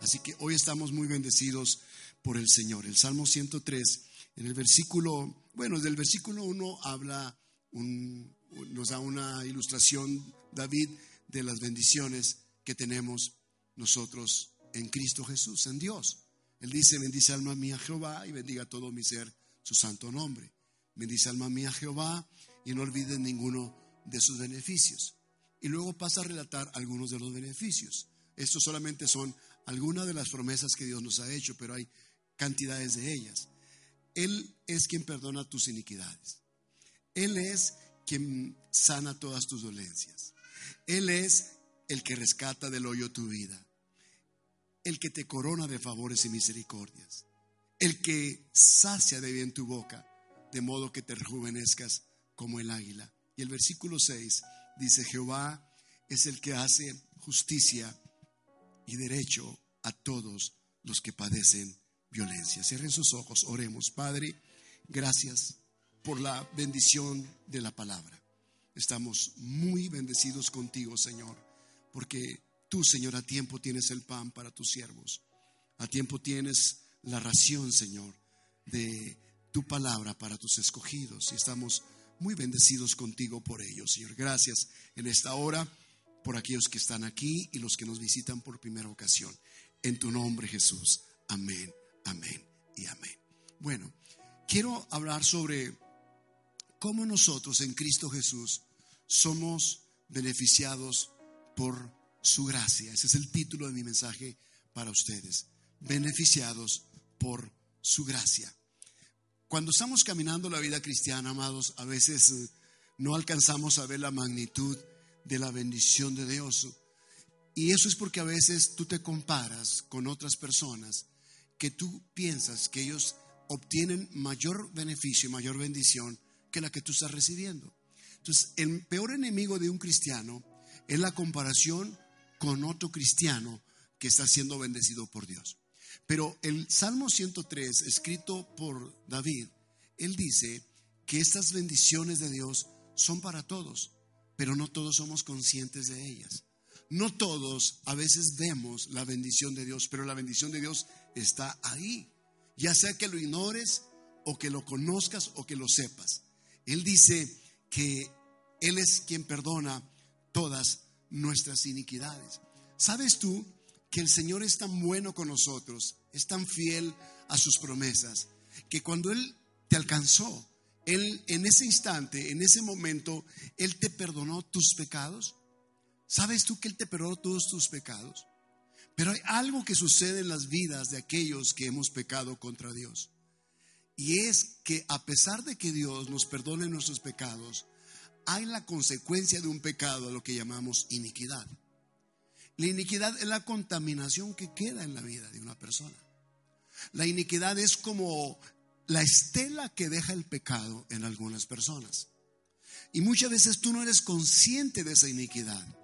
Así que hoy estamos muy bendecidos por el Señor. El Salmo 103, en el versículo, bueno, del versículo 1 habla, un, nos da una ilustración, David, de las bendiciones que tenemos nosotros en Cristo Jesús, en Dios. Él dice, bendice alma mía Jehová y bendiga todo mi ser su santo nombre. Bendice alma mía Jehová y no olvides ninguno de sus beneficios. Y luego pasa a relatar algunos de los beneficios. Estos solamente son algunas de las promesas que Dios nos ha hecho, pero hay cantidades de ellas. Él es quien perdona tus iniquidades. Él es quien sana todas tus dolencias. Él es el que rescata del hoyo tu vida el que te corona de favores y misericordias, el que sacia de bien tu boca, de modo que te rejuvenezcas como el águila. Y el versículo 6 dice, Jehová es el que hace justicia y derecho a todos los que padecen violencia. Cierren sus ojos, oremos. Padre, gracias por la bendición de la palabra. Estamos muy bendecidos contigo, Señor, porque Tú, Señor, a tiempo tienes el pan para tus siervos. A tiempo tienes la ración, Señor, de tu palabra para tus escogidos. Y estamos muy bendecidos contigo por ello, Señor. Gracias en esta hora por aquellos que están aquí y los que nos visitan por primera ocasión. En tu nombre, Jesús. Amén, amén y amén. Bueno, quiero hablar sobre cómo nosotros en Cristo Jesús somos beneficiados por su gracia. Ese es el título de mi mensaje para ustedes. Beneficiados por su gracia. Cuando estamos caminando la vida cristiana, amados, a veces eh, no alcanzamos a ver la magnitud de la bendición de Dios. Y eso es porque a veces tú te comparas con otras personas que tú piensas que ellos obtienen mayor beneficio y mayor bendición que la que tú estás recibiendo. Entonces, el peor enemigo de un cristiano es la comparación con otro cristiano que está siendo bendecido por Dios. Pero el Salmo 103, escrito por David, él dice que estas bendiciones de Dios son para todos, pero no todos somos conscientes de ellas. No todos a veces vemos la bendición de Dios, pero la bendición de Dios está ahí. Ya sea que lo ignores o que lo conozcas o que lo sepas. Él dice que Él es quien perdona todas nuestras iniquidades. ¿Sabes tú que el Señor es tan bueno con nosotros, es tan fiel a sus promesas, que cuando Él te alcanzó, Él en ese instante, en ese momento, Él te perdonó tus pecados? ¿Sabes tú que Él te perdonó todos tus pecados? Pero hay algo que sucede en las vidas de aquellos que hemos pecado contra Dios. Y es que a pesar de que Dios nos perdone nuestros pecados, hay la consecuencia de un pecado, a lo que llamamos iniquidad. La iniquidad es la contaminación que queda en la vida de una persona. La iniquidad es como la estela que deja el pecado en algunas personas. Y muchas veces tú no eres consciente de esa iniquidad.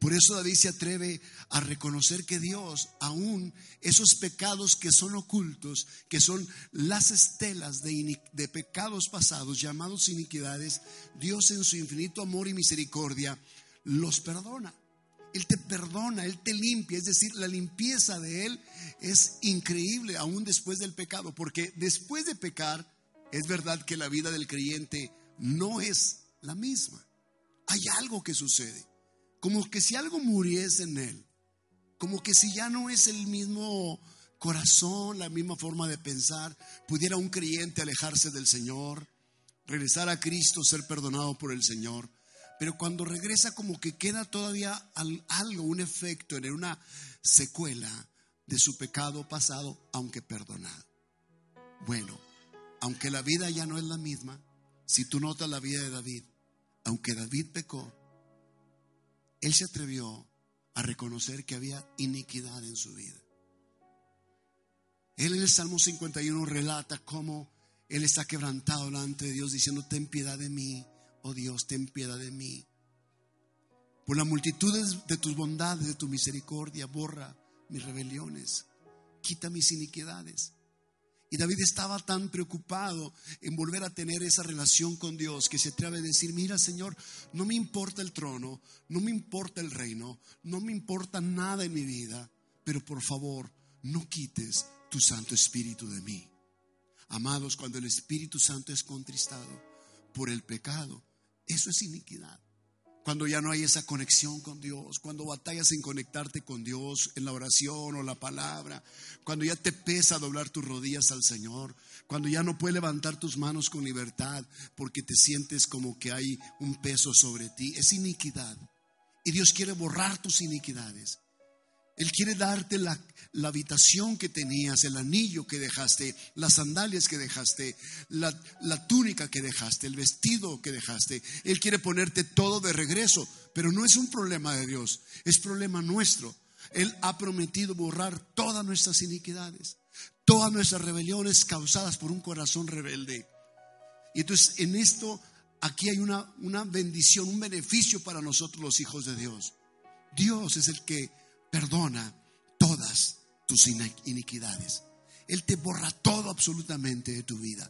Por eso David se atreve a reconocer que Dios, aún esos pecados que son ocultos, que son las estelas de, pecados pasados, llamados iniquidades, Dios en su infinito amor y misericordia los perdona. Él te perdona, Él te limpia, es decir, la limpieza de Él es increíble aún después del pecado, porque después de pecar, es verdad que la vida del creyente no es la misma. Hay algo que sucede como que si algo muriese en él, como que si ya no es el mismo corazón, la misma forma de pensar, pudiera un creyente alejarse del Señor, regresar a Cristo, ser perdonado por el Señor. Pero cuando regresa como que queda todavía algo, un efecto, en una secuela de su pecado pasado, aunque perdonado. Bueno, aunque la vida ya no es la misma, si tú notas la vida de David, aunque David pecó, él se atrevió a reconocer que había iniquidad en su vida. Él en el Salmo 51 relata cómo él está quebrantado delante de Dios diciendo, ten piedad de mí, oh Dios, ten piedad de mí. Por la multitud de tus bondades, de tu misericordia, borra mis rebeliones, quita mis iniquidades. Y David estaba tan preocupado en volver a tener esa relación con Dios que se atreve a decir, mira Señor, no me importa el trono, no me importa el reino, no me importa nada en mi vida, pero por favor, no quites tu Santo Espíritu de mí. Amados, cuando el Espíritu Santo es contristado por el pecado, eso es iniquidad cuando ya no hay esa conexión con Dios, cuando batallas en conectarte con Dios en la oración o la palabra, cuando ya te pesa doblar tus rodillas al Señor, cuando ya no puedes levantar tus manos con libertad porque te sientes como que hay un peso sobre ti, es iniquidad. Y Dios quiere borrar tus iniquidades. Él quiere darte la, habitación que tenías, el anillo que dejaste, las sandalias que dejaste, la, la túnica que dejaste, el vestido que dejaste. Él quiere ponerte todo de regreso, pero no es un problema de Dios, es problema nuestro. Él ha prometido borrar todas nuestras iniquidades, todas nuestras rebeliones causadas por un corazón rebelde. Y entonces en esto, aquí hay una, una bendición, un beneficio para nosotros los hijos de Dios. Dios es el que perdona todas tus iniquidades. Él te borra todo absolutamente de tu vida.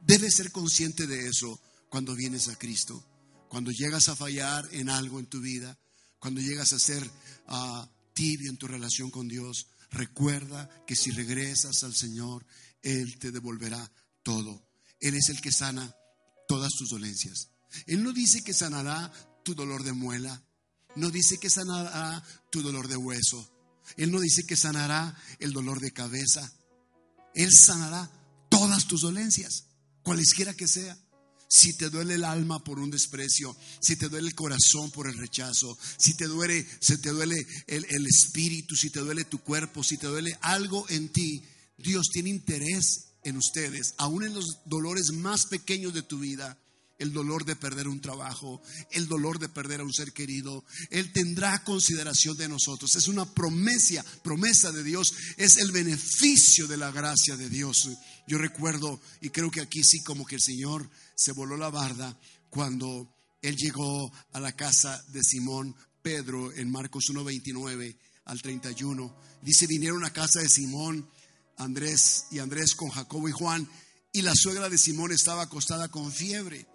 Debes ser consciente de eso cuando vienes a Cristo. Cuando llegas a fallar en algo en tu vida, cuando llegas a ser ah, tibio en tu relación con Dios, recuerda que si regresas al Señor, Él te devolverá todo. Él es el que sana todas tus dolencias. Él no dice que sanará tu dolor de muela, no dice que sanará tu dolor de hueso. Él no dice que sanará el dolor de cabeza. Él sanará todas tus dolencias, cualesquiera que sea. Si te duele el alma por un desprecio, si te duele el corazón por el rechazo, si te duele, si te duele el, el espíritu, si te duele tu cuerpo, si te duele algo en ti, Dios tiene interés en ustedes, aún en los dolores más pequeños de tu vida el dolor de perder un trabajo, el dolor de perder a un ser querido. Él tendrá consideración de nosotros. Es una promesa, promesa de Dios, es el beneficio de la gracia de Dios. Yo recuerdo, y creo que aquí sí como que el Señor se voló la barda cuando Él llegó a la casa de Simón Pedro en Marcos 1.29 al 31. Dice, vinieron a casa de Simón, Andrés y Andrés con Jacobo y Juan, y la suegra de Simón estaba acostada con fiebre.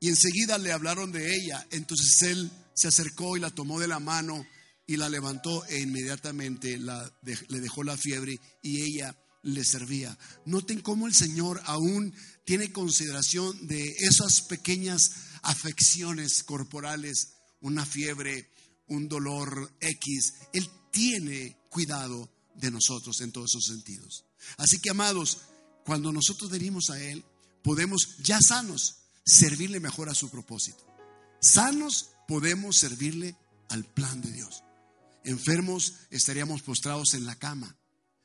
Y enseguida le hablaron de ella. Entonces él se acercó y la tomó de la mano y la levantó e inmediatamente le dejó la fiebre y ella le servía. Noten cómo el Señor aún tiene consideración de esas pequeñas afecciones corporales, una fiebre, un dolor X. Él tiene cuidado de nosotros en todos esos sentidos. Así que, amados, cuando nosotros venimos a Él, podemos, ya sanos, servirle mejor a su propósito. Sanos podemos servirle al plan de Dios. Enfermos estaríamos postrados en la cama,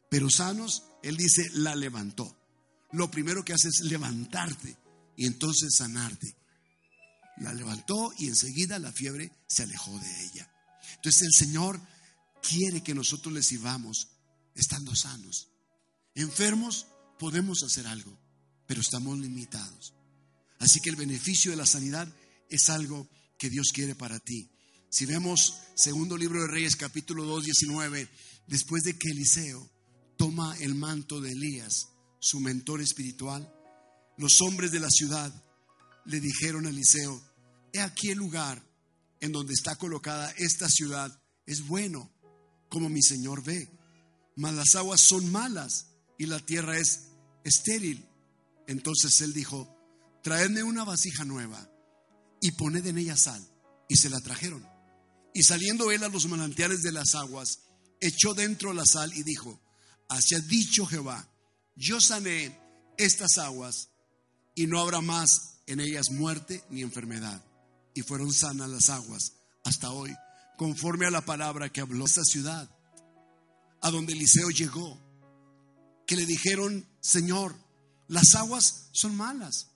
pero sanos, Él dice, la levantó. Lo primero que hace es levantarte y entonces sanarte. La levantó y enseguida la fiebre se alejó de ella. Entonces el Señor quiere que nosotros le sirvamos estando sanos. Enfermos podemos hacer algo, pero estamos limitados. Así que el beneficio de la sanidad es algo que Dios quiere para ti. Si vemos segundo libro de Reyes capítulo 2, 19, después de que Eliseo toma el manto de Elías, su mentor espiritual, los hombres de la ciudad le dijeron a Eliseo, he aquí el lugar en donde está colocada esta ciudad, es bueno, como mi Señor ve, mas las aguas son malas y la tierra es estéril. Entonces él dijo, traedme una vasija nueva y poned en ella sal. Y se la trajeron. Y saliendo él a los manantiales de las aguas, echó dentro la sal y dijo, así ha dicho Jehová, yo sané estas aguas y no habrá más en ellas muerte ni enfermedad. Y fueron sanas las aguas hasta hoy, conforme a la palabra que habló esta ciudad, a donde Eliseo llegó, que le dijeron, Señor, las aguas son malas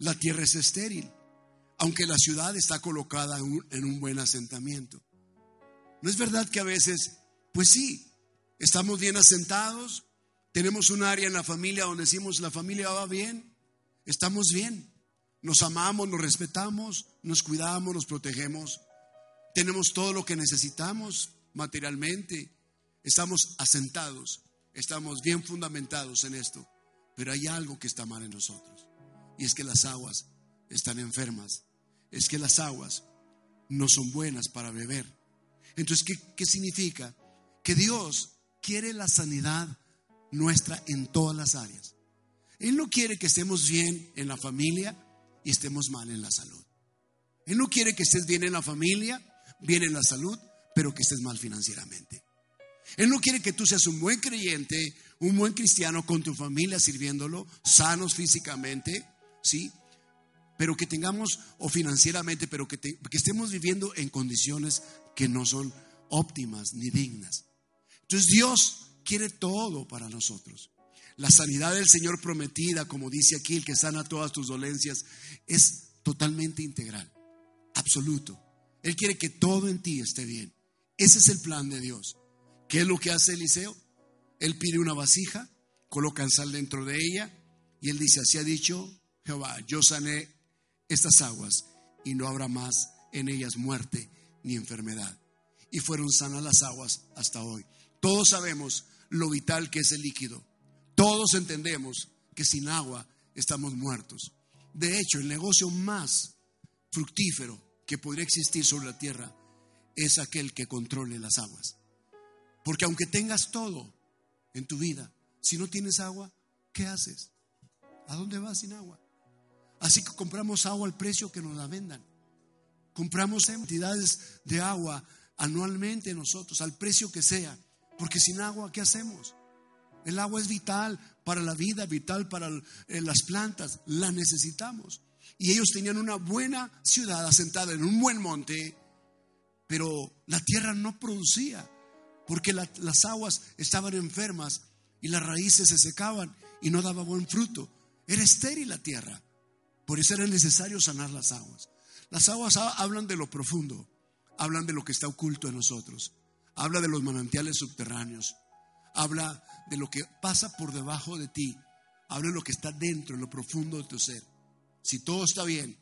la tierra es estéril, aunque la ciudad está colocada en un, buen asentamiento. ¿No es verdad que a veces, pues sí, estamos bien asentados, tenemos un área en la familia donde decimos la familia va bien, estamos bien, nos amamos, nos respetamos, nos cuidamos, nos protegemos, tenemos todo lo que necesitamos materialmente, estamos asentados, estamos bien fundamentados en esto, pero hay algo que está mal en nosotros y es que las aguas están enfermas, es que las aguas no son buenas para beber. Entonces, ¿qué, qué significa? Que Dios quiere la sanidad nuestra en todas las áreas. Él no quiere que estemos bien en la familia y estemos mal en la salud. Él no quiere que estés bien en la familia, bien en la salud, pero que estés mal financieramente. Él no quiere que tú seas un buen creyente, un buen cristiano con tu familia sirviéndolo, sanos físicamente, ¿sí? Pero que tengamos, o financieramente, pero que, estemos viviendo en condiciones que no son óptimas ni dignas. Entonces Dios quiere todo para nosotros. La sanidad del Señor prometida, como dice aquí, el que sana todas tus dolencias, es totalmente integral, absoluto. Él quiere que todo en ti esté bien. Ese es el plan de Dios. ¿Qué es lo que hace Eliseo? Él pide una vasija, coloca sal dentro de ella y él dice, así ha dicho Jehová, yo sané estas aguas y no habrá más en ellas muerte ni enfermedad. Y fueron sanas las aguas hasta hoy. Todos sabemos lo vital que es el líquido. Todos entendemos que sin agua estamos muertos. De hecho, el negocio más fructífero que podría existir sobre la tierra es aquel que controle las aguas. Porque aunque tengas todo en tu vida, si no tienes agua, ¿qué haces? ¿A dónde vas sin agua? Así que compramos agua al precio que nos la vendan. Compramos cantidades de agua anualmente nosotros, al precio que sea. Porque sin agua, ¿qué hacemos? El agua es vital para la vida, vital para eh, las plantas, la necesitamos. Y ellos tenían una buena ciudad asentada en un buen monte, pero la tierra no producía, porque las aguas estaban enfermas y las raíces se secaban y no daba buen fruto. Era estéril la tierra. Por eso era necesario sanar las aguas. Las aguas hablan de lo profundo, hablan de lo que está oculto en nosotros habla de los manantiales subterráneos, habla de lo que pasa por debajo de ti, habla de lo que está dentro, en lo profundo de tu ser. Si todo está bien,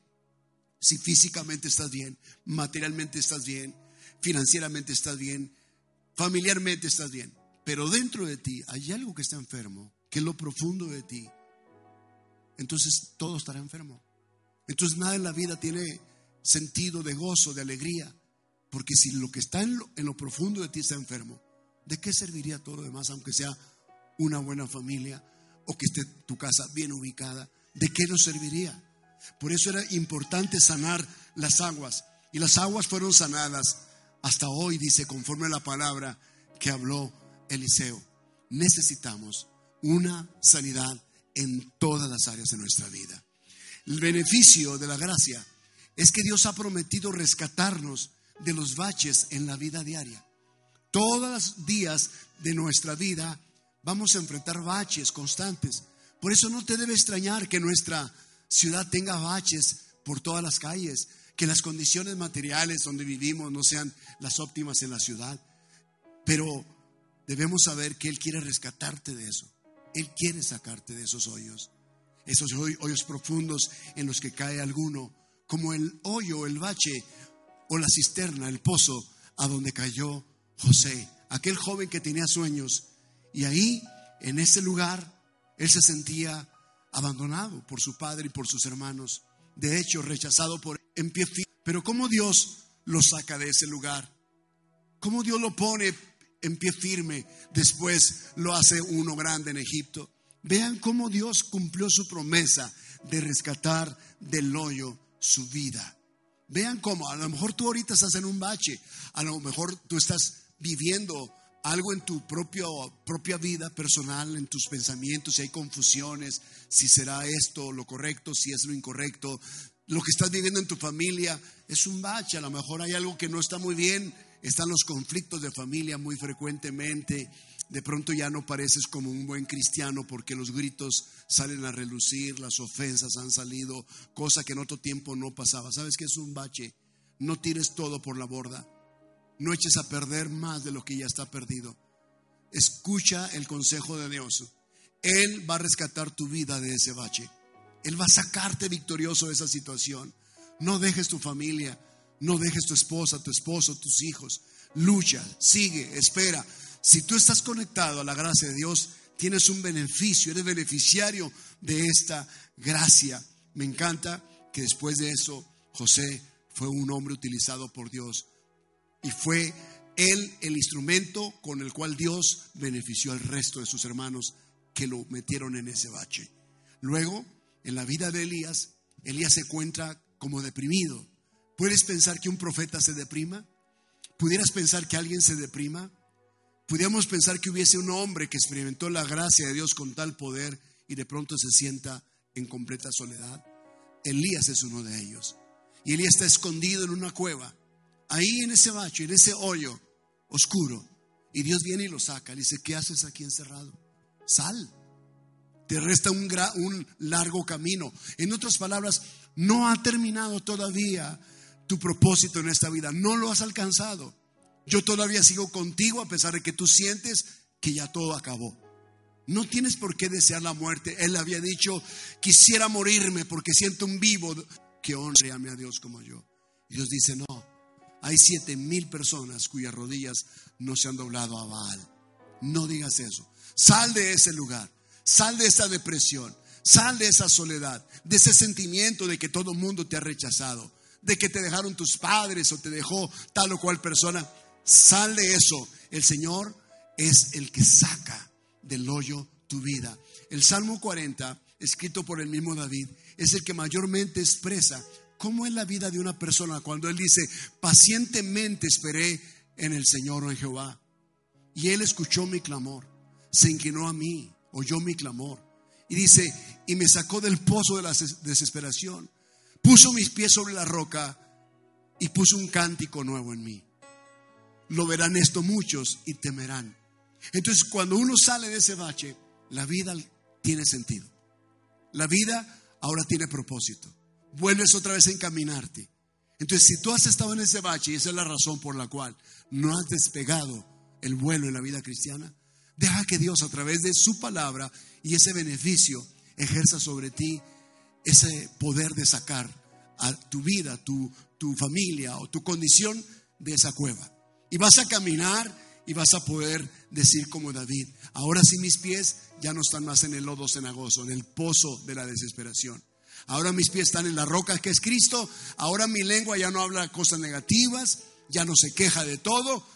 si físicamente estás bien, materialmente estás bien, financieramente estás bien, familiarmente estás bien, pero dentro de ti hay algo que está enfermo, que es lo profundo de ti, entonces todo estará enfermo. Entonces nada en la vida tiene sentido de gozo, de alegría. Porque si lo que está en lo, profundo de ti está enfermo, ¿de qué serviría todo lo demás, aunque sea una buena familia o que esté tu casa bien ubicada? ¿De qué nos serviría? Por eso era importante sanar las aguas. Y las aguas fueron sanadas hasta hoy, dice, conforme a la palabra que habló Eliseo. Necesitamos una sanidad en todas las áreas de nuestra vida. El beneficio de la gracia es que Dios ha prometido rescatarnos de los baches en la vida diaria. Todos los días de nuestra vida vamos a enfrentar baches constantes. Por eso no te debe extrañar que nuestra ciudad tenga baches por todas las calles, que las condiciones materiales donde vivimos no sean las óptimas en la ciudad. Pero debemos saber que Él quiere rescatarte de eso. Él quiere sacarte de esos hoyos, esos hoyos profundos en los que cae alguno, como el hoyo, el bache o la cisterna, el pozo a donde cayó José, aquel joven que tenía sueños. Y ahí, en ese lugar, él se sentía abandonado por su padre y por sus hermanos. De hecho, rechazado por en pie. Pero ¿cómo Dios lo saca de ese lugar? ¿Cómo Dios lo pone en pie firme? Después lo hace uno grande en Egipto. Vean cómo Dios cumplió su promesa de rescatar del hoyo su vida. Vean cómo, a lo mejor tú ahorita estás en un bache, a lo mejor tú estás viviendo algo en tu propia vida personal, en tus pensamientos, si hay confusiones, si será esto lo correcto, si es lo incorrecto. Lo que estás viviendo en tu familia es un bache, a lo mejor hay algo que no está muy bien, están los conflictos de familia muy frecuentemente, de pronto ya no pareces como un buen cristiano porque los gritos salen a relucir, las ofensas han salido, cosa que en otro tiempo no pasaba. ¿Sabes qué es un bache? No tires todo por la borda. No eches a perder más de lo que ya está perdido. Escucha el consejo de Dios. Él va a rescatar tu vida de ese bache. Él va a sacarte victorioso de esa situación. No dejes tu familia, no dejes tu esposa, tu esposo, tus hijos. Lucha, sigue, espera. Si tú estás conectado a la gracia de Dios, tienes un beneficio, eres beneficiario de esta gracia. Me encanta que después de eso José fue un hombre utilizado por Dios y fue él el instrumento con el cual Dios benefició al resto de sus hermanos que lo metieron en ese bache. Luego, en la vida de Elías, Elías se encuentra como deprimido. ¿Puedes pensar que un profeta se deprima? ¿Pudieras pensar que alguien se deprima? ¿Pudiéramos pensar que hubiese un hombre que experimentó la gracia de Dios con tal poder y de pronto se sienta en completa soledad? Elías es uno de ellos. Y Elías está escondido en una cueva, ahí en ese bacho, en ese hoyo oscuro. Y Dios viene y lo saca. Le dice, ¿qué haces aquí encerrado? Sal. Te resta un, un largo camino. En otras palabras, no ha terminado todavía tu propósito en esta vida. No lo has alcanzado. Yo todavía sigo contigo a pesar de que tú sientes que ya todo acabó. No tienes por qué desear la muerte. Él había dicho, quisiera morirme porque siento un vivo que honre a Dios como yo. Y Dios dice, no, hay siete mil personas cuyas rodillas no se han doblado a Baal. No digas eso. Sal de ese lugar. Sal de esa depresión. Sal de esa soledad. De ese sentimiento de que todo el mundo te ha rechazado. De que te dejaron tus padres o te dejó tal o cual persona. Sal de eso. El Señor es el que saca del hoyo tu vida. El Salmo 40, escrito por el mismo David, es el que mayormente expresa cómo es la vida de una persona cuando él dice, pacientemente esperé en el Señor o en Jehová. Y él escuchó mi clamor, se inclinó a mí, oyó mi clamor. Y dice, y me sacó del pozo de la desesperación, puso mis pies sobre la roca y puso un cántico nuevo en mí. Lo verán esto muchos y temerán. Entonces, cuando uno sale de ese bache, la vida tiene sentido. La vida ahora tiene propósito. Vuelves otra vez a encaminarte. Entonces, si tú has estado en ese bache y esa es la razón por la cual no has despegado el vuelo en la vida cristiana, deja que Dios a través de su palabra y ese beneficio ejerza sobre ti ese poder de sacar a tu vida, tu, tu familia o tu condición de esa cueva. Y vas a caminar y vas a poder decir como David, ahora sí mis pies ya no están más en el lodo cenagoso, en el pozo de la desesperación. Ahora mis pies están en la roca que es Cristo, ahora mi lengua ya no habla cosas negativas, ya no se queja de todo,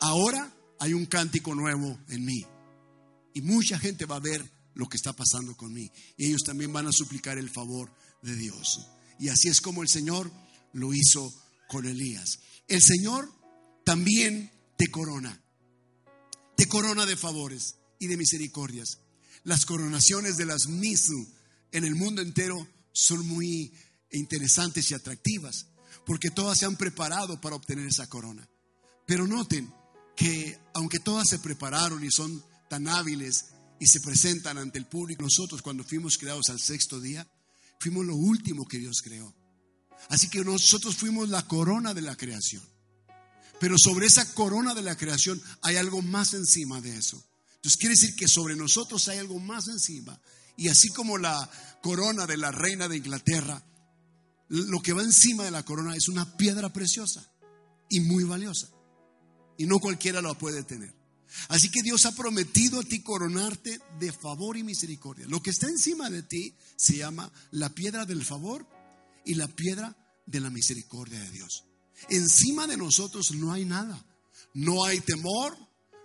ahora hay un cántico nuevo en mí. Y mucha gente va a ver lo que está pasando con mí. Y ellos también van a suplicar el favor de Dios. Y así es como el Señor lo hizo con Elías. El Señor también te corona. Te corona de favores y de misericordias. Las coronaciones de las Misu en el mundo entero son muy interesantes y atractivas, porque todas se han preparado para obtener esa corona. Pero noten que aunque todas se prepararon y son tan hábiles y se presentan ante el público, nosotros cuando fuimos creados al sexto día, fuimos lo último que Dios creó. Así que nosotros fuimos la corona de la creación. Pero sobre esa corona de la creación hay algo más encima de eso. Entonces quiere decir que sobre nosotros hay algo más encima. Y así como la corona de la reina de Inglaterra, lo que va encima de la corona es una piedra preciosa y muy valiosa. Y no cualquiera la puede tener. Así que Dios ha prometido a ti coronarte de favor y misericordia. Lo que está encima de ti se llama la piedra del favor y la piedra de la misericordia de Dios. Encima de nosotros no hay nada. No hay temor,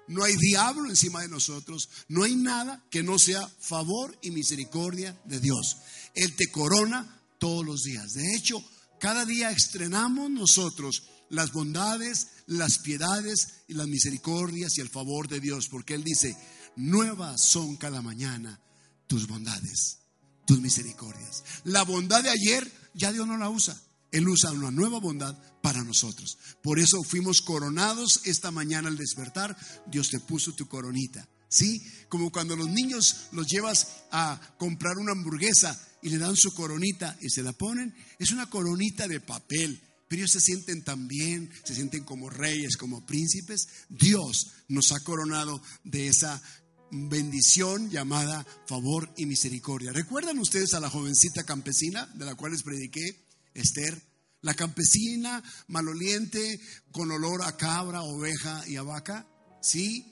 no hay diablo encima de nosotros, no hay nada que no sea favor y misericordia de Dios. Él te corona todos los días. De hecho, cada día estrenamos nosotros las bondades, las piedades y las misericordias y el favor de Dios, porque Él dice, nuevas son cada mañana tus bondades, tus misericordias. La bondad de ayer ya Dios no la usa. Él usa una nueva bondad para nosotros. Por eso fuimos coronados esta mañana al despertar. Dios te puso tu coronita. ¿Sí? Como cuando los niños los llevas a comprar una hamburguesa y le dan su coronita y se la ponen. Es una coronita de papel, pero ellos se sienten tan bien, se sienten como reyes, como príncipes. Dios nos ha coronado de esa bendición llamada favor y misericordia. ¿Recuerdan ustedes a la jovencita campesina de la cual les prediqué, Esther? La campesina maloliente con olor a cabra, oveja y a vaca. Sí,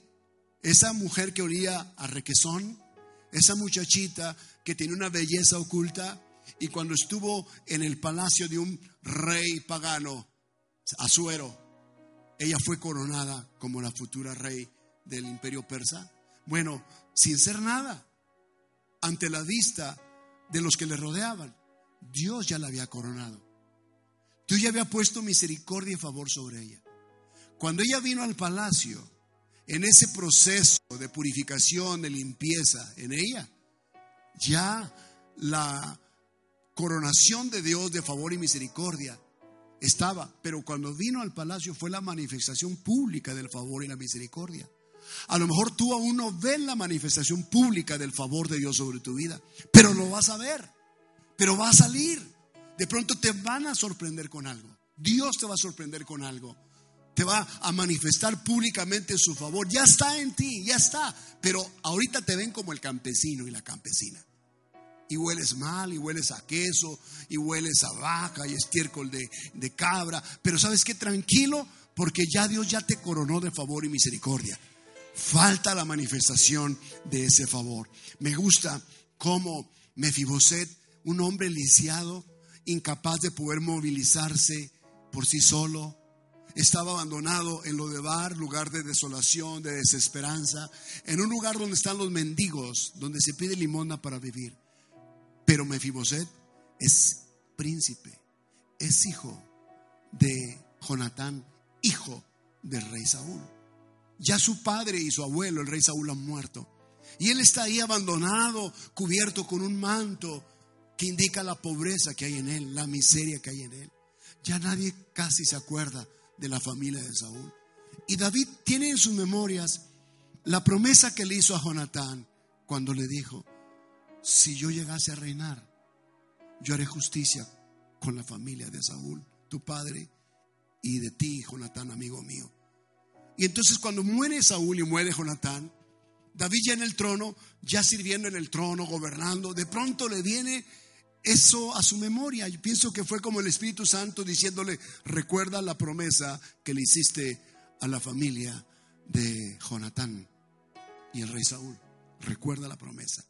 esa mujer que olía a requesón, esa muchachita que tiene una belleza oculta y cuando estuvo en el palacio de un rey pagano, Azuero, ella fue coronada como la futura rey del imperio persa. Bueno, sin ser nada, ante la vista de los que le rodeaban, Dios ya la había coronado. Dios ya había puesto misericordia y favor sobre ella. Cuando ella vino al palacio, en ese proceso de purificación, de limpieza en ella, ya la coronación de Dios de favor y misericordia estaba, pero cuando vino al palacio fue la manifestación pública del favor y la misericordia. A lo mejor tú aún no ves la manifestación pública del favor de Dios sobre tu vida, pero lo vas a ver, pero va a salir. De pronto te van a sorprender con algo. Dios te va a sorprender con algo. Te va a manifestar públicamente su favor. Ya está en ti, ya está. Pero ahorita te ven como el campesino y la campesina. Y hueles mal, y hueles a queso, y hueles a vaca y estiércol de, de cabra. Pero sabes qué, tranquilo, porque ya Dios ya te coronó de favor y misericordia falta la manifestación de ese favor. Me gusta cómo Mefiboset, un hombre lisiado, incapaz de poder movilizarse por sí solo, estaba abandonado en lo de bar, lugar de desolación, de desesperanza, en un lugar donde están los mendigos, donde se pide limosna para vivir. Pero Mefiboset es príncipe, es hijo de Jonatán, hijo del rey Saúl. Ya su padre y su abuelo, el rey Saúl, han muerto. Y él está ahí abandonado, cubierto con un manto que indica la pobreza que hay en él, la miseria que hay en él. Ya nadie casi se acuerda de la familia de Saúl. Y David tiene en sus memorias la promesa que le hizo a Jonatán cuando le dijo, si yo llegase a reinar, yo haré justicia con la familia de Saúl, tu padre, y de ti, Jonatán, amigo mío. Y entonces cuando muere Saúl y muere Jonatán, David ya en el trono, ya sirviendo en el trono, gobernando, de pronto le viene eso a su memoria. Yo pienso que fue como el Espíritu Santo diciéndole, recuerda la promesa que le hiciste a la familia de Jonatán y el rey Saúl. Recuerda la promesa.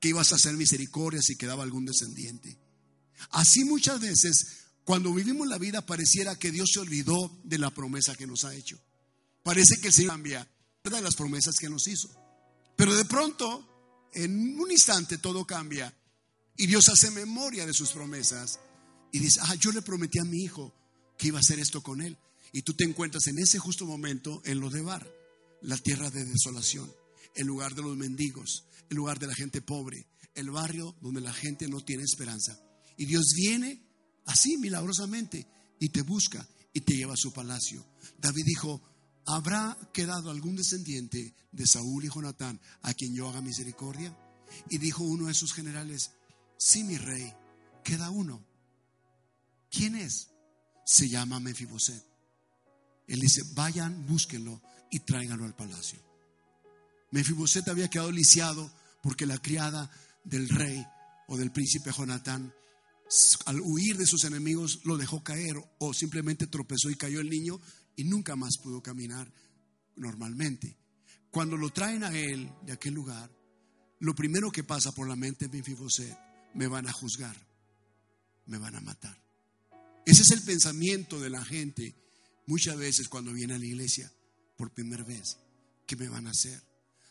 Que ibas a hacer misericordia si quedaba algún descendiente. Así muchas veces, cuando vivimos la vida, pareciera que Dios se olvidó de la promesa que nos ha hecho. Parece que el Señor cambia de las promesas que nos hizo. Pero de pronto, en un instante, todo cambia. Y Dios hace memoria de sus promesas. Y dice, ah, yo le prometí a mi hijo que iba a hacer esto con él. Y tú te encuentras en ese justo momento en lo de Bar, la tierra de desolación, el lugar de los mendigos, el lugar de la gente pobre, el barrio donde la gente no tiene esperanza. Y Dios viene así milagrosamente y te busca y te lleva a su palacio. David dijo, ¿habrá quedado algún descendiente de Saúl y Jonatán a quien yo haga misericordia? Y dijo uno de sus generales, sí, mi rey, queda uno. ¿Quién es? Se llama Mefiboset. Él dice, vayan, búsquenlo y tráiganlo al palacio. Mefiboset había quedado lisiado porque la criada del rey o del príncipe Jonatán, al huir de sus enemigos, lo dejó caer o simplemente tropezó y cayó el niño y nunca más pudo caminar normalmente. Cuando lo traen a él de aquel lugar, lo primero que pasa por la mente de Mefiboset, me van a juzgar, me van a matar. Ese es el pensamiento de la gente muchas veces cuando viene a la iglesia por primera vez. ¿Qué me van a hacer?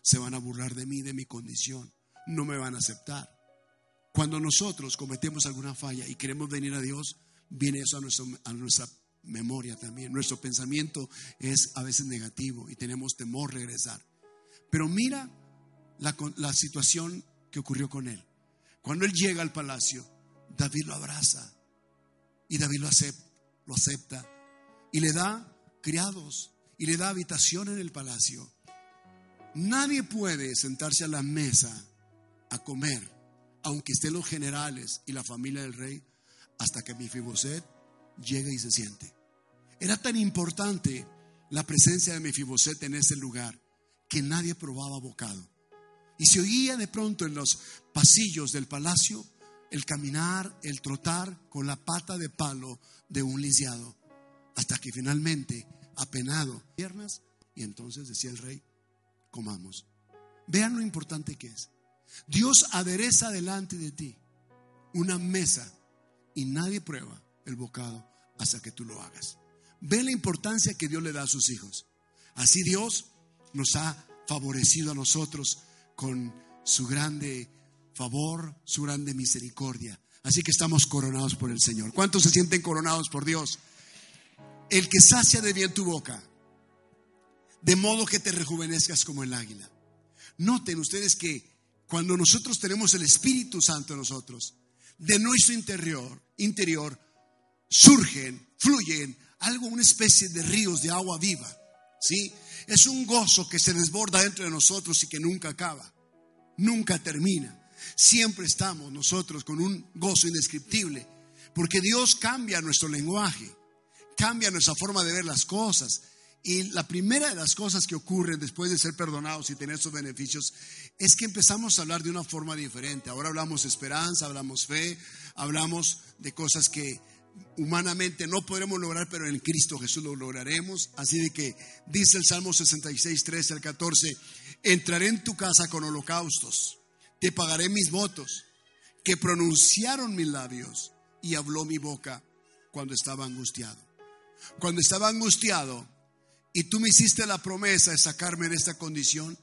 Se van a burlar de mí, de mi condición. No me van a aceptar. Cuando nosotros cometemos alguna falla y queremos venir a Dios, viene eso a, nuestra memoria también. Nuestro pensamiento es a veces negativo y tenemos temor regresar. Pero mira la, situación que ocurrió con él. Cuando él llega al palacio, David lo abraza y David lo acepta y le da criados y le da habitación en el palacio. Nadie puede sentarse a la mesa a comer, aunque estén los generales y la familia del rey, hasta que Mifiboset llega y se siente. Era tan importante la presencia de Mefiboset en ese lugar que nadie probaba bocado. Y se oía de pronto en los pasillos del palacio el caminar, el trotar con la pata de palo de un lisiado, hasta que finalmente, apenado, piernas, y entonces decía el rey, comamos. Vean lo importante que es. Dios adereza delante de ti una mesa y nadie prueba el bocado hasta que tú lo hagas. Ve la importancia que Dios le da a sus hijos. Así Dios nos ha favorecido a nosotros con su grande favor, su grande misericordia. Así que estamos coronados por el Señor. ¿Cuántos se sienten coronados por Dios? El que sacia de bien tu boca, de modo que te rejuvenezcas como el águila. Noten ustedes que cuando nosotros tenemos el Espíritu Santo en nosotros, de nuestro interior, interior surgen, fluyen algo, una especie de ríos de agua viva. ¿Sí? Es un gozo que se desborda dentro de nosotros y que nunca acaba, nunca termina. Siempre estamos nosotros con un gozo indescriptible, porque Dios cambia nuestro lenguaje, cambia nuestra forma de ver las cosas. Y la primera de las cosas que ocurren después de ser perdonados y tener esos beneficios es que empezamos a hablar de una forma diferente. Ahora hablamos esperanza, hablamos fe, hablamos de cosas que humanamente no podremos lograr, pero en Cristo Jesús lo lograremos. Así de que dice el Salmo 66, 13 al 14, entraré en tu casa con holocaustos, te pagaré mis votos, que pronunciaron mis labios y habló mi boca cuando estaba angustiado. Cuando estaba angustiado y tú me hiciste la promesa de sacarme de esta condición,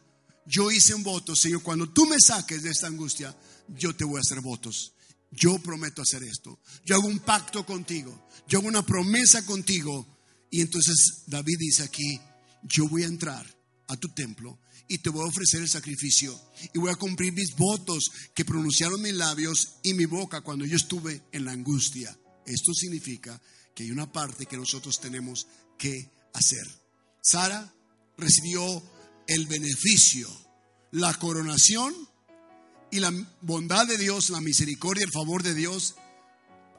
yo hice un voto, Señor, cuando tú me saques de esta angustia, yo te voy a hacer votos yo prometo hacer esto. Yo hago un pacto contigo. Yo hago una promesa contigo. Y entonces David dice aquí, yo voy a entrar a tu templo y te voy a ofrecer el sacrificio y voy a cumplir mis votos que pronunciaron mis labios y mi boca cuando yo estuve en la angustia. Esto significa que hay una parte que nosotros tenemos que hacer. Sara recibió el beneficio, la coronación y la bondad de Dios, la misericordia, el favor de Dios,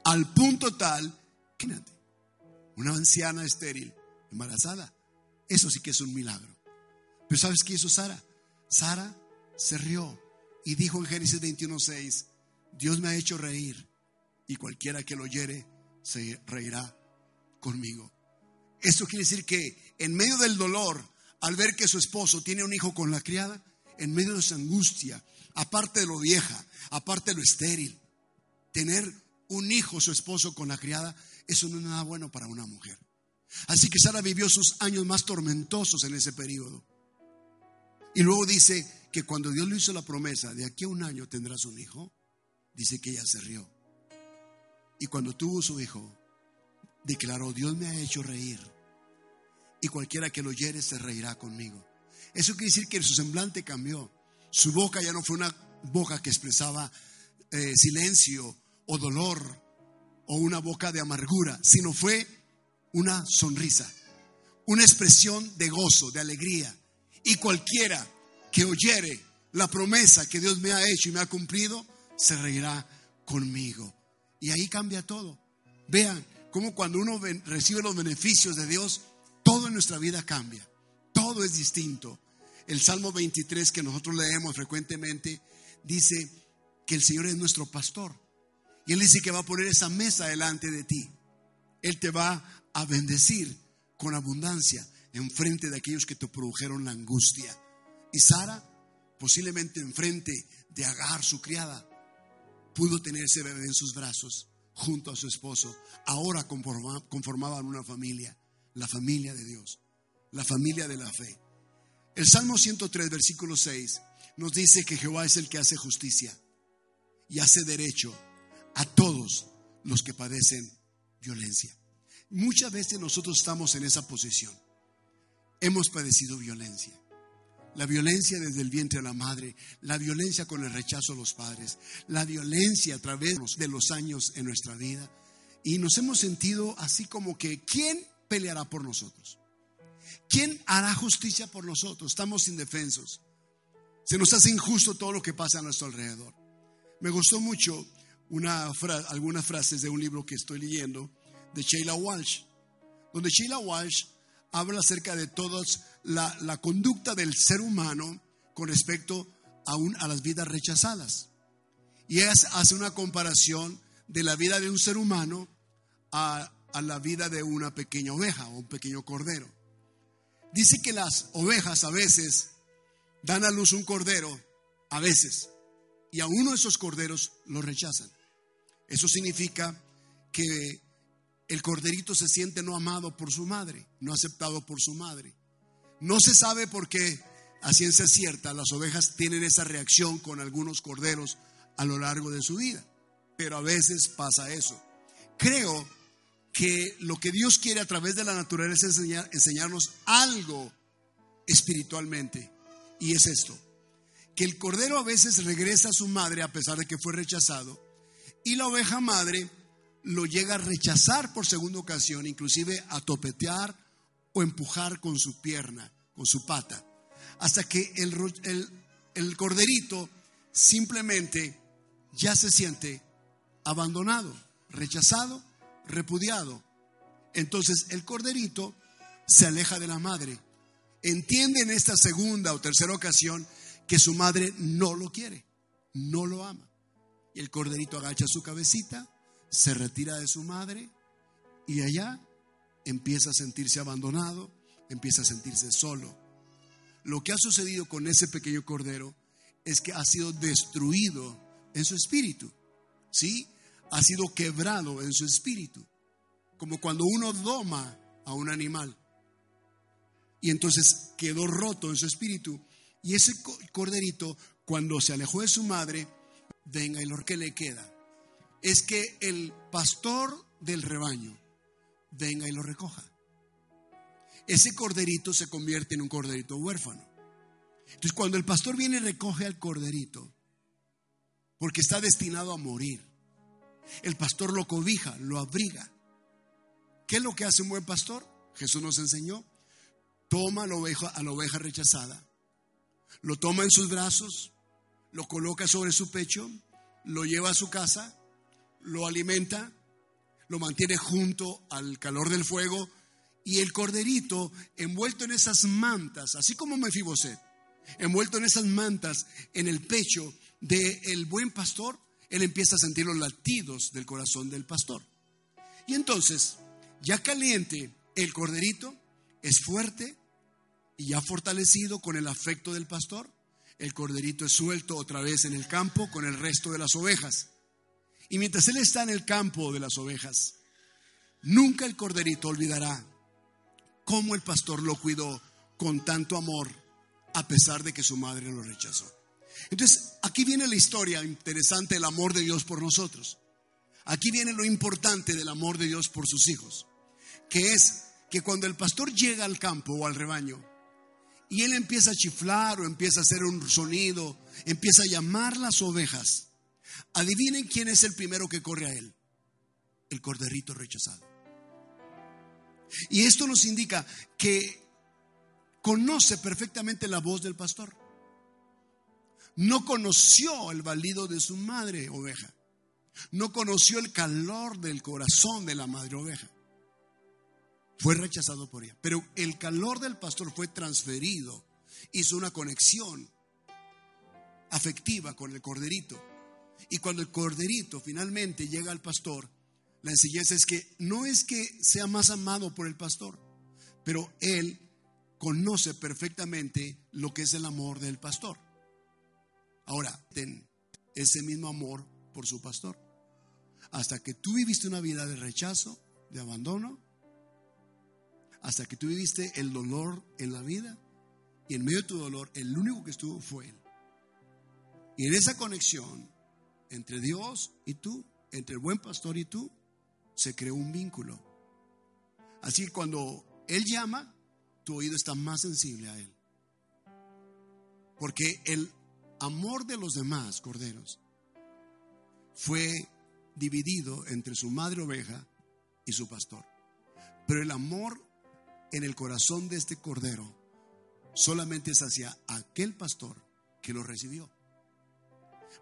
al punto tal que una anciana estéril, embarazada, eso sí que es un milagro. Pero ¿sabes qué hizo Sara? Sara se rió y dijo en Génesis 21:6, Dios me ha hecho reír y cualquiera que lo oyere se reirá conmigo. Esto quiere decir que en medio del dolor, al ver que su esposo tiene un hijo con la criada, en medio de su angustia, aparte de lo vieja, aparte de lo estéril, tener un hijo, su esposo con la criada, eso no es nada bueno para una mujer. Así que Sara vivió sus años más tormentosos en ese periodo. Y luego dice que cuando Dios le hizo la promesa, de aquí a un año tendrás un hijo, dice que ella se rió. Y cuando tuvo su hijo, declaró, Dios me ha hecho reír. Y cualquiera que lo oyere se reirá conmigo. Eso quiere decir que su semblante cambió. Su boca ya no fue una boca que expresaba eh, silencio o dolor o una boca de amargura, sino fue una sonrisa, una expresión de gozo, de alegría. Y cualquiera que oyere la promesa que Dios me ha hecho y me ha cumplido, se reirá conmigo. Y ahí cambia todo. Vean cómo cuando uno recibe los beneficios de Dios, todo en nuestra vida cambia. Todo es distinto. El Salmo 23 que nosotros leemos frecuentemente dice que el Señor es nuestro pastor. Y Él dice que va a poner esa mesa delante de ti. Él te va a bendecir con abundancia en frente de aquellos que te produjeron la angustia. Y Sara, posiblemente enfrente de Agar, su criada, pudo tener ese bebé en sus brazos junto a su esposo. Ahora conformaban una familia, la familia de Dios, la familia de la fe. El Salmo 103, versículo 6, nos dice que Jehová es el que hace justicia y hace derecho a todos los que padecen violencia. Muchas veces nosotros estamos en esa posición. Hemos padecido violencia. La violencia desde el vientre de la madre, la violencia con el rechazo a los padres, la violencia a través de los años en nuestra vida. Y nos hemos sentido así como que, ¿quién peleará por nosotros? ¿Quién hará justicia por nosotros? Estamos indefensos. Se nos hace injusto todo lo que pasa a nuestro alrededor. Me gustó mucho una algunas frases de un libro que estoy leyendo de Sheila Walsh, donde Sheila Walsh habla acerca de toda la, la, conducta del ser humano con respecto a, un, a las vidas rechazadas. Y ella hace una comparación de la vida de un ser humano a, a la vida de una pequeña oveja o un pequeño cordero. Dice que las ovejas a veces dan a luz un cordero, a veces, y a uno de esos corderos lo rechazan. Eso significa que el corderito se siente no amado por su madre, no aceptado por su madre. No se sabe por qué, a ciencia cierta, las ovejas tienen esa reacción con algunos corderos a lo largo de su vida, pero a veces pasa eso. Creo que lo que Dios quiere a través de la naturaleza es enseñar, enseñarnos algo espiritualmente, y es esto, que el cordero a veces regresa a su madre a pesar de que fue rechazado, y la oveja madre lo llega a rechazar por segunda ocasión, inclusive a topetear o empujar con su pierna, con su pata, hasta que el, el, el corderito simplemente ya se siente abandonado, rechazado, repudiado. Entonces el corderito se aleja de la madre. Entiende en esta segunda o tercera ocasión que su madre no lo quiere, no lo ama. Y el corderito agacha su cabecita, se retira de su madre y allá empieza a sentirse abandonado, empieza a sentirse solo. Lo que ha sucedido con ese pequeño cordero es que ha sido destruido en su espíritu. ¿Sí? Ha sido quebrado en su espíritu. Como cuando uno doma a un animal. Y entonces quedó roto en su espíritu. Y ese corderito, cuando se alejó de su madre, venga y lo que le queda es que el pastor del rebaño venga y lo recoja. Ese corderito se convierte en un corderito huérfano. Entonces, cuando el pastor viene y recoge al corderito, porque está destinado a morir, el pastor lo cobija, lo abriga. ¿Qué es lo que hace un buen pastor? Jesús nos enseñó. Toma a la oveja, a la oveja rechazada, lo toma en sus brazos, lo coloca sobre su pecho, lo lleva a su casa, lo alimenta, lo mantiene junto al calor del fuego y el corderito envuelto en esas mantas, así como Mefiboset, envuelto en esas mantas en el pecho del buen pastor, él empieza a sentir los latidos del corazón del pastor. Y entonces, ya caliente, el corderito es fuerte y ya fortalecido con el afecto del pastor, el corderito es suelto otra vez en el campo con el resto de las ovejas. Y mientras él está en el campo de las ovejas, nunca el corderito olvidará cómo el pastor lo cuidó con tanto amor a pesar de que su madre lo rechazó. Entonces, aquí viene la historia interesante del amor de Dios por nosotros. Aquí viene lo importante del amor de Dios por sus hijos, que es que cuando el pastor llega al campo o al rebaño y él empieza a chiflar o empieza a hacer un sonido, empieza a llamar las ovejas, adivinen quién es el primero que corre a él, el corderito rechazado. Y esto nos indica que conoce perfectamente la voz del pastor no conoció el balido de su madre oveja. No conoció el calor del corazón de la madre oveja. Fue rechazado por ella. Pero el calor del pastor fue transferido. Hizo una conexión afectiva con el corderito. Y cuando el corderito finalmente llega al pastor, la enseñanza es que no es que sea más amado por el pastor, pero él conoce perfectamente lo que es el amor del pastor. Ahora, ten ese mismo amor por su pastor. Hasta que tú viviste una vida de rechazo, de abandono, hasta que tú viviste el dolor en la vida, y en medio de tu dolor, el único que estuvo fue Él. Y en esa conexión entre Dios y tú, entre el buen pastor y tú, se creó un vínculo. Así que cuando Él llama, tu oído está más sensible a Él. Porque Él amor de los demás corderos fue dividido entre su madre oveja y su pastor. Pero el amor en el corazón de este cordero solamente es hacia aquel pastor que lo recibió.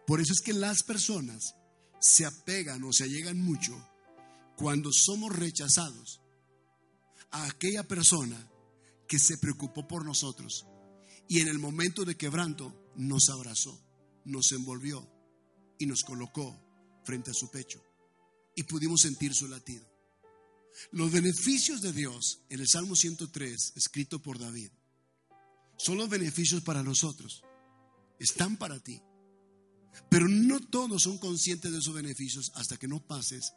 Por eso es que las personas se apegan o se allegan mucho cuando somos rechazados, a aquella persona que se preocupó por nosotros y en el momento de quebranto nos abrazó, nos envolvió y nos colocó frente a su pecho y pudimos sentir su latido. Los beneficios de Dios en el Salmo 103, escrito por David, son los beneficios para nosotros, están para ti. Pero no todos son conscientes de esos beneficios hasta que no pases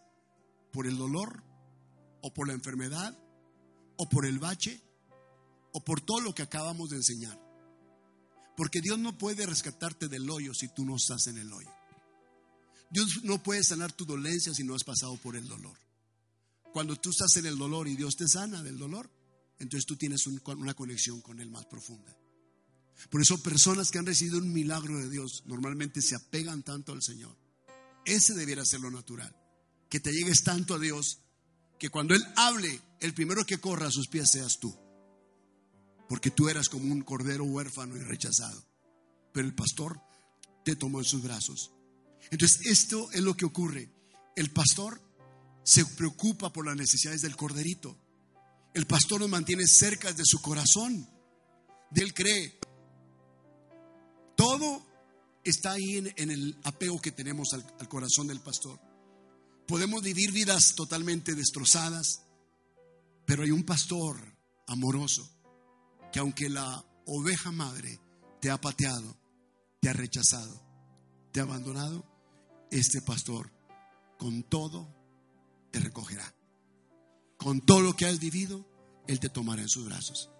por el dolor o por la enfermedad o por el bache o por todo lo que acabamos de enseñar. Porque Dios no puede rescatarte del hoyo si tú no estás en el hoyo. Dios no puede sanar tu dolencia si no has pasado por el dolor. Cuando tú estás en el dolor y Dios te sana del dolor, entonces tú tienes una conexión con Él más profunda. Por eso personas que han recibido un milagro de Dios normalmente se apegan tanto al Señor. Ese debiera ser lo natural. Que te llegues tanto a Dios que cuando Él hable, el primero que corra a sus pies seas tú. Porque tú eras como un cordero huérfano y rechazado. Pero el pastor te tomó en sus brazos. Entonces esto es lo que ocurre. El pastor se preocupa por las necesidades del corderito. El pastor nos mantiene cerca de su corazón. De él cree, todo está ahí en, el apego que tenemos al, al corazón del pastor. Podemos vivir vidas totalmente destrozadas, pero hay un pastor amoroso que aunque la oveja madre te ha pateado, te ha rechazado, te ha abandonado, este pastor con todo te recogerá. Con todo lo que has vivido, Él te tomará en sus brazos.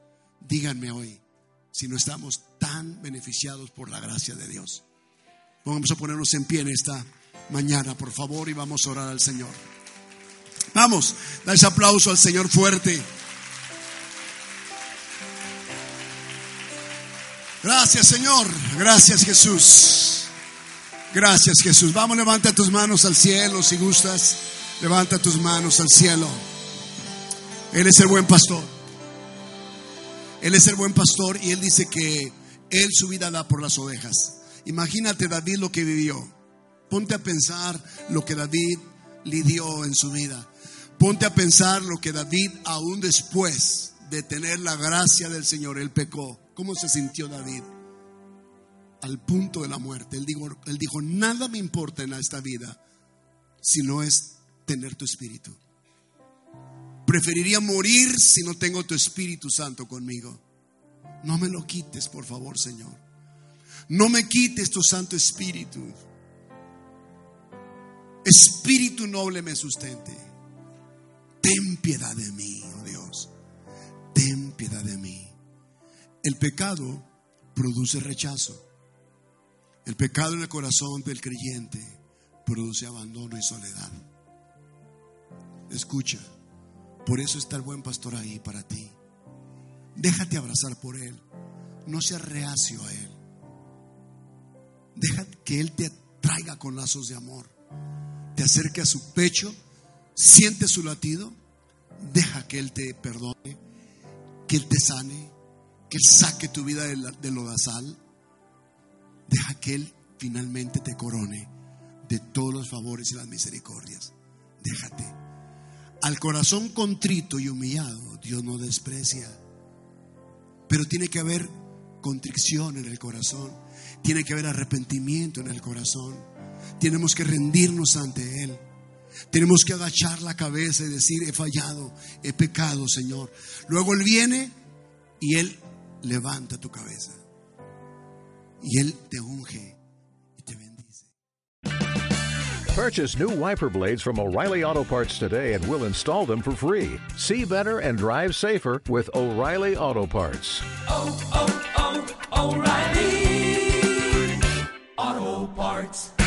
Díganme hoy, si no estamos tan beneficiados por la gracia de Dios. Vamos a ponernos en pie en esta mañana, por favor, y vamos a orar al Señor. Vamos, da ese aplauso al Señor fuerte. Gracias, Señor. Gracias, Jesús. Gracias, Jesús. Vamos, levanta tus manos al cielo si gustas. Levanta tus manos al cielo. Él es el buen pastor. Él es el buen pastor y él dice que él su vida da por las ovejas. Imagínate David lo que vivió. Ponte a pensar lo que David lidió en su vida. Ponte a pensar lo que David aún después de tener la gracia del Señor, él pecó. ¿Cómo se sintió David? Al punto de la muerte. Él dijo, él dijo, nada me importa en esta vida si no es tener tu espíritu. Preferiría morir si no tengo tu Espíritu Santo conmigo. No me lo quites, por favor, Señor. No me quites tu Santo Espíritu. Espíritu noble me sustente. Ten piedad de mí, oh Dios. Ten piedad de mí. El pecado produce rechazo. El pecado en el corazón del creyente produce abandono y soledad. Escucha. Por eso está el buen pastor ahí para ti. Déjate abrazar por Él. No seas reacio a Él. Deja que Él te traiga con lazos de amor. Te acerque a su pecho. Siente su latido. Deja que Él te perdone. Que Él te sane. Que Él saque tu vida del lodazal. Deja que Él finalmente te corone de todos los favores y las misericordias. Déjate. Al corazón contrito y humillado, Dios no desprecia. Pero tiene que haber contrición en el corazón. Tiene que haber arrepentimiento en el corazón. Tenemos que rendirnos ante Él. Tenemos que agachar la cabeza y decir, he fallado, he pecado, Señor. Luego Él viene y Él levanta tu cabeza. Y Él te unge Purchase new wiper blades from O'Reilly Auto Parts today and we'll install them for free. See better and drive safer with O'Reilly Auto Parts. Oh, oh, oh, O'Reilly Auto Parts.